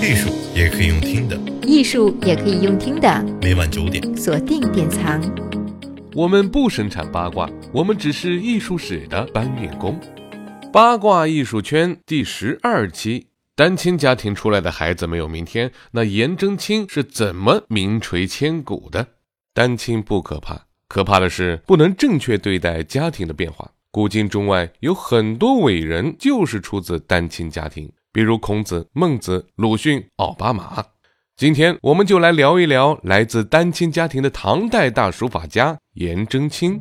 艺术也可以用听的，艺术也可以用听的。每晚九点，锁定典藏。我们不生产八卦，我们只是艺术史的搬运工。八卦艺术圈第十二期：单亲家庭出来的孩子没有明天。那颜真卿是怎么名垂千古的？单亲不可怕，可怕的是不能正确对待家庭的变化。古今中外有很多伟人就是出自单亲家庭，比如孔子、孟子、鲁迅、奥巴马。今天我们就来聊一聊来自单亲家庭的唐代大书法家颜真卿。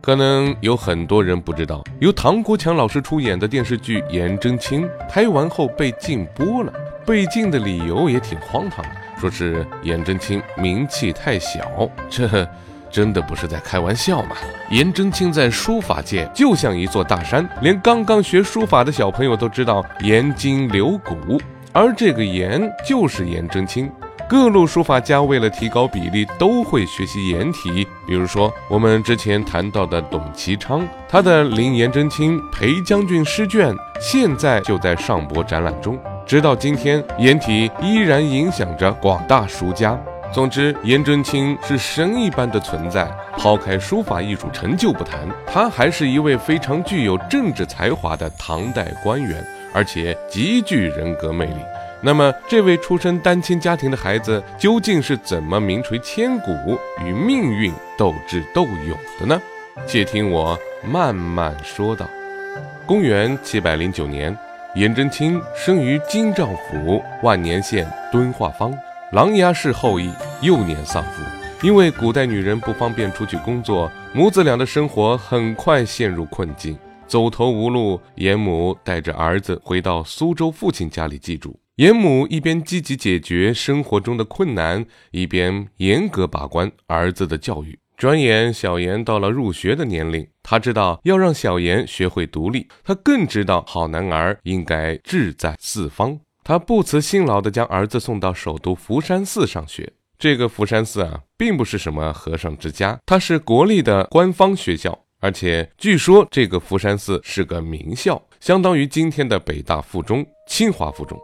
可能有很多人不知道，由唐国强老师出演的电视剧《颜真卿》拍完后被禁播了，被禁的理由也挺荒唐的，说是颜真卿名气太小。这真的不是在开玩笑吗？颜真卿在书法界就像一座大山，连刚刚学书法的小朋友都知道颜筋柳骨。而这个颜就是颜真卿，各路书法家为了提高比例，都会学习颜体。比如说，我们之前谈到的董其昌，他的《临颜真卿裴将军诗卷》现在就在上博展览中。直到今天，颜体依然影响着广大书家。总之，颜真卿是神一般的存在。抛开书法艺术成就不谈，他还是一位非常具有政治才华的唐代官员。而且极具人格魅力。那么，这位出身单亲家庭的孩子究竟是怎么名垂千古、与命运斗智斗勇的呢？且听我慢慢说道。公元七百零九年，颜真卿生于京兆府万年县敦化坊，琅琊氏后裔，幼年丧父。因为古代女人不方便出去工作，母子俩的生活很快陷入困境。走投无路，严母带着儿子回到苏州父亲家里寄住。严母一边积极解决生活中的困难，一边严格把关儿子的教育。转眼，小严到了入学的年龄，他知道要让小严学会独立，他更知道好男儿应该志在四方。他不辞辛劳地将儿子送到首都福山寺上学。这个福山寺啊，并不是什么和尚之家，它是国立的官方学校。而且据说这个福山寺是个名校，相当于今天的北大附中、清华附中。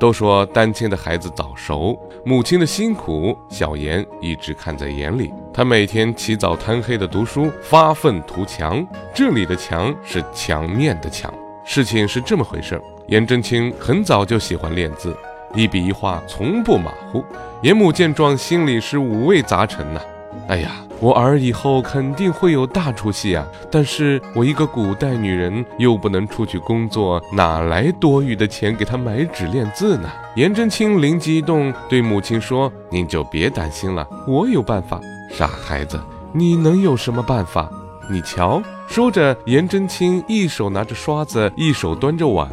都说单亲的孩子早熟，母亲的辛苦，小妍一直看在眼里。他每天起早贪黑的读书，发愤图强。这里的强是墙面的墙。事情是这么回事儿：颜真卿很早就喜欢练字，一笔一画从不马虎。颜母见状，心里是五味杂陈呐。哎呀！我儿以后肯定会有大出息啊！但是我一个古代女人又不能出去工作，哪来多余的钱给她买纸练字呢？颜真卿灵机一动，对母亲说：“您就别担心了，我有办法。”傻孩子，你能有什么办法？你瞧。说着，颜真卿一手拿着刷子，一手端着碗，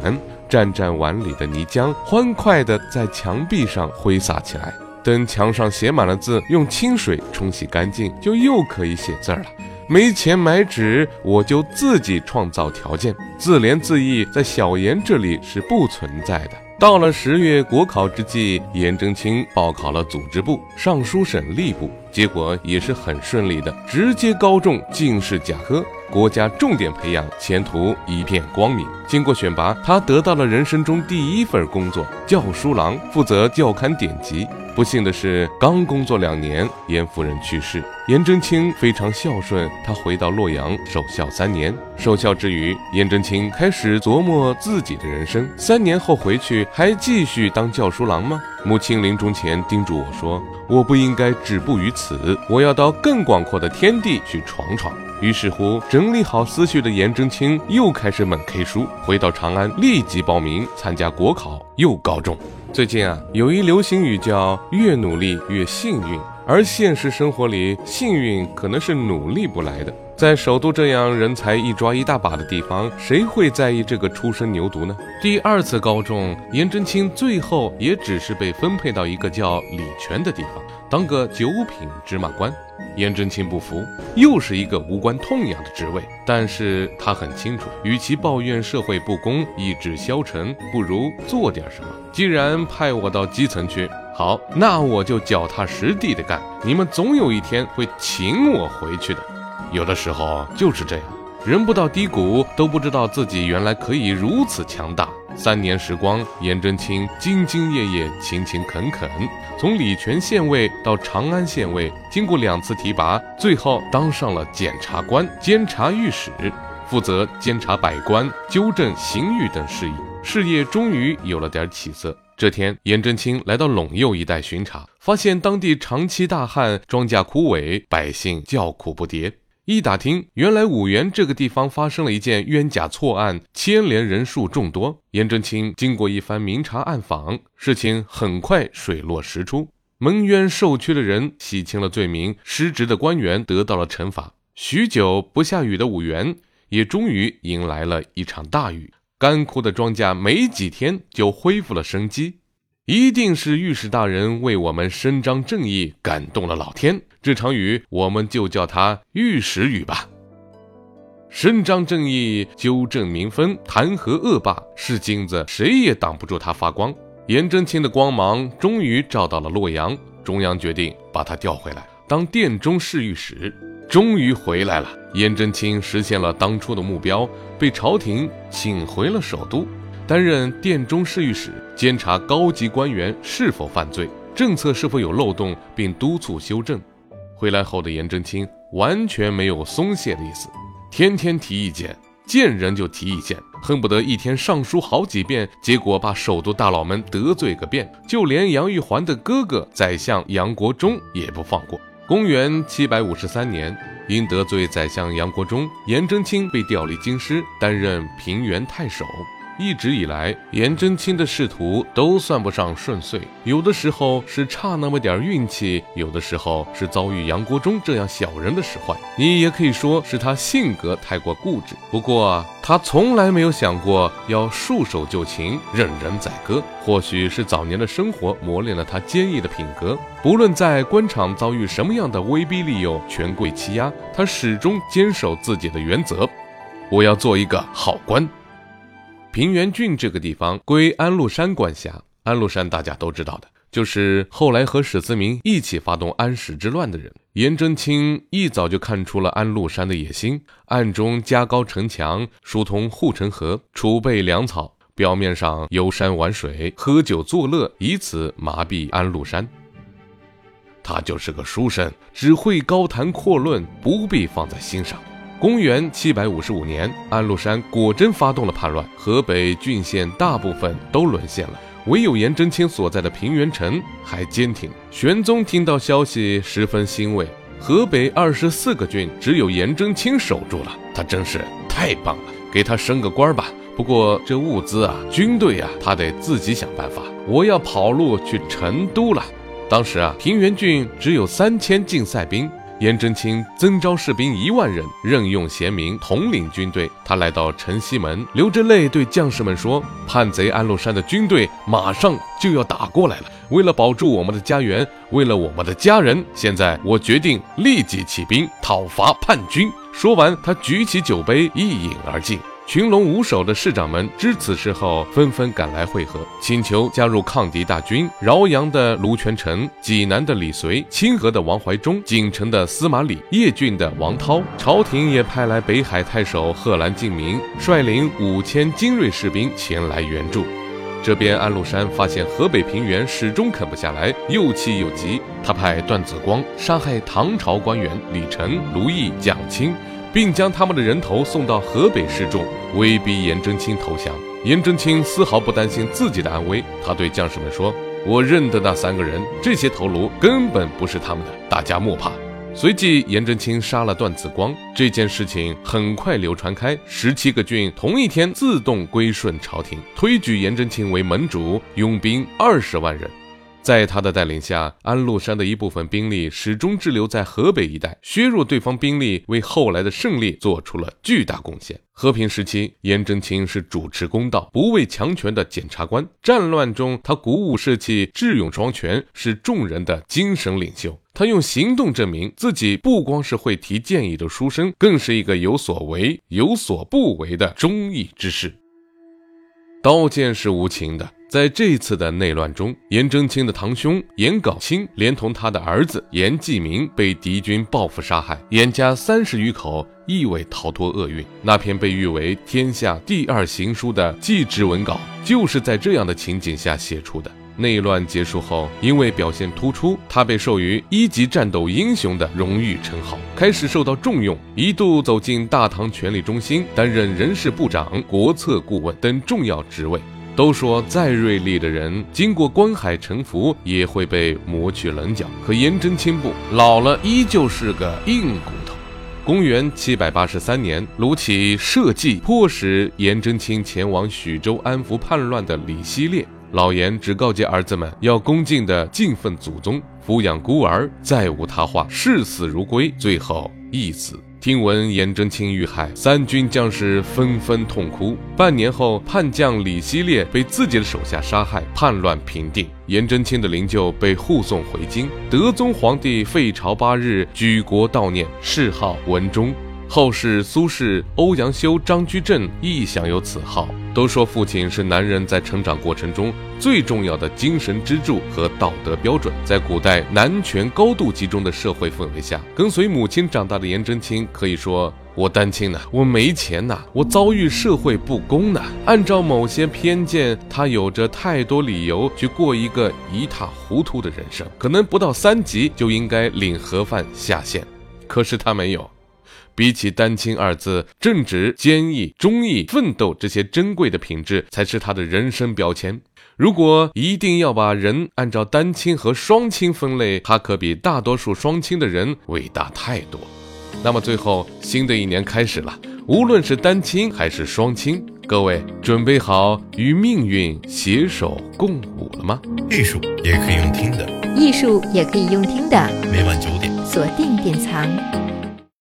蘸蘸碗里的泥浆，欢快地在墙壁上挥洒起来。等墙上写满了字，用清水冲洗干净，就又可以写字了。没钱买纸，我就自己创造条件。自怜自艾，在小颜这里是不存在的。到了十月国考之际，颜真卿报考了组织部、尚书省吏部，结果也是很顺利的，直接高中进士甲科，国家重点培养，前途一片光明。经过选拔，他得到了人生中第一份工作——教书郎，负责校刊典籍。不幸的是，刚工作两年，严夫人去世。颜真卿非常孝顺，他回到洛阳守孝三年。守孝之余，颜真卿开始琢磨自己的人生。三年后回去，还继续当教书郎吗？母亲临终前叮嘱我说：“我不应该止步于此，我要到更广阔的天地去闯闯。”于是乎，整理好思绪的颜真卿又开始猛 K 书，回到长安，立即报名参加国考，又高中。最近啊，有一流行语叫“越努力越幸运”，而现实生活里，幸运可能是努力不来的。在首都这样人才一抓一大把的地方，谁会在意这个初生牛犊呢？第二次高中，颜真卿最后也只是被分配到一个叫礼泉的地方，当个九品芝麻官。颜真卿不服，又是一个无关痛痒的职位。但是他很清楚，与其抱怨社会不公、意志消沉，不如做点什么。既然派我到基层去，好，那我就脚踏实地的干。你们总有一天会请我回去的。有的时候就是这样，人不到低谷都不知道自己原来可以如此强大。三年时光，颜真卿兢兢业业、勤勤恳恳，从礼泉县尉到长安县尉，经过两次提拔，最后当上了检察官、监察御史，负责监察百官、纠正刑狱等事宜，事业终于有了点起色。这天，颜真卿来到陇右一带巡查，发现当地长期大旱，庄稼枯萎，百姓叫苦不迭。一打听，原来五原这个地方发生了一件冤假错案，牵连人数众多。颜真卿经过一番明察暗访，事情很快水落石出，蒙冤受屈的人洗清了罪名，失职的官员得到了惩罚。许久不下雨的五原，也终于迎来了一场大雨，干枯的庄稼没几天就恢复了生机。一定是御史大人为我们伸张正义，感动了老天。这场雨，我们就叫它御史雨吧。伸张正义，纠正民风，弹劾恶霸，是金子，谁也挡不住它发光。颜真卿的光芒终于照到了洛阳，中央决定把他调回来当殿中侍御史。终于回来了，颜真卿实现了当初的目标，被朝廷请回了首都。担任殿中侍御史，监察高级官员是否犯罪，政策是否有漏洞，并督促修正。回来后的颜真卿完全没有松懈的意思，天天提意见，见人就提意见，恨不得一天上书好几遍，结果把首都大佬们得罪个遍，就连杨玉环的哥哥宰相杨国忠也不放过。公元七百五十三年，因得罪宰相杨国忠，颜真卿被调离京师，担任平原太守。一直以来，颜真卿的仕途都算不上顺遂，有的时候是差那么点运气，有的时候是遭遇杨国忠这样小人的使坏。你也可以说是他性格太过固执。不过，他从来没有想过要束手就擒、任人宰割。或许是早年的生活磨练了他坚毅的品格，不论在官场遭遇什么样的威逼利诱、权贵欺压，他始终坚守自己的原则：我要做一个好官。平原郡这个地方归安禄山管辖。安禄山大家都知道的，就是后来和史思明一起发动安史之乱的人。颜真卿一早就看出了安禄山的野心，暗中加高城墙，疏通护城河，储备粮草，表面上游山玩水、喝酒作乐，以此麻痹安禄山。他就是个书生，只会高谈阔论，不必放在心上。公元七百五十五年，安禄山果真发动了叛乱，河北郡县大部分都沦陷了，唯有颜真卿所在的平原城还坚挺。玄宗听到消息，十分欣慰。河北二十四个郡，只有颜真卿守住了，他真是太棒了，给他升个官吧。不过这物资啊，军队啊，他得自己想办法。我要跑路去成都了。当时啊，平原郡只有三千竞赛兵。颜真卿增招士兵一万人，任用贤明统领军队。他来到城西门，流着泪对将士们说：“叛贼安禄山的军队马上就要打过来了。为了保住我们的家园，为了我们的家人，现在我决定立即起兵讨伐叛军。”说完，他举起酒杯一饮而尽。群龙无首的市长们知此事后，纷纷赶来会合，请求加入抗敌大军。饶阳的卢全成、济南的李随、清河的王怀忠、锦城的司马礼、叶郡的王涛，朝廷也派来北海太守贺兰敬明，率领五千精锐士兵前来援助。这边安禄山发现河北平原始终啃不下来，又气又急，他派段子光杀害唐朝官员李成、卢毅、蒋钦。并将他们的人头送到河北示众，威逼颜真卿投降。颜真卿丝毫不担心自己的安危，他对将士们说：“我认得那三个人，这些头颅根本不是他们的，大家莫怕。”随即，颜真卿杀了段子光。这件事情很快流传开，十七个郡同一天自动归顺朝廷，推举颜真卿为盟主，拥兵二十万人。在他的带领下，安禄山的一部分兵力始终滞留在河北一带，削弱对方兵力，为后来的胜利做出了巨大贡献。和平时期，颜真卿是主持公道、不畏强权的检察官；战乱中，他鼓舞士气、智勇双全，是众人的精神领袖。他用行动证明自己不光是会提建议的书生，更是一个有所为、有所不为的忠义之士。刀剑是无情的。在这一次的内乱中，颜真卿的堂兄颜杲卿连同他的儿子颜季明被敌军报复杀害，颜家三十余口亦未逃脱厄运。那篇被誉为天下第二行书的祭侄文稿，就是在这样的情景下写出的。内乱结束后，因为表现突出，他被授予一级战斗英雄的荣誉称号，开始受到重用，一度走进大唐权力中心，担任人事部长、国策顾问等重要职位。都说再锐利的人，经过关海沉浮，也会被磨去棱角。可颜真卿不，老了依旧是个硬骨头。公元七百八十三年，卢杞设计迫使颜真卿前往许州安抚叛乱的李希烈。老颜只告诫儿子们要恭敬地敬奉祖宗，抚养孤儿，再无他话，视死如归。最后一死。听闻颜真卿遇害，三军将士纷纷痛哭。半年后，叛将李希烈被自己的手下杀害，叛乱平定，颜真卿的灵柩被护送回京。德宗皇帝废朝八日，举国悼念，谥号文忠。后世苏轼、欧阳修、张居正亦享有此号。都说父亲是男人在成长过程中最重要的精神支柱和道德标准。在古代男权高度集中的社会氛围下，跟随母亲长大的颜真卿可以说：“我单亲呐，我没钱呐，我遭遇社会不公呐。”按照某些偏见，他有着太多理由去过一个一塌糊涂的人生，可能不到三级就应该领盒饭下线。可是他没有。比起“丹青”二字，正直、坚毅、忠义、奋斗这些珍贵的品质，才是他的人生标签。如果一定要把人按照单亲和双亲分类，他可比大多数双亲的人伟大太多。那么，最后新的一年开始了，无论是单亲还是双亲，各位准备好与命运携手共舞了吗？艺术也可以用听的，艺术也可以用听的。每晚九点，锁定典藏。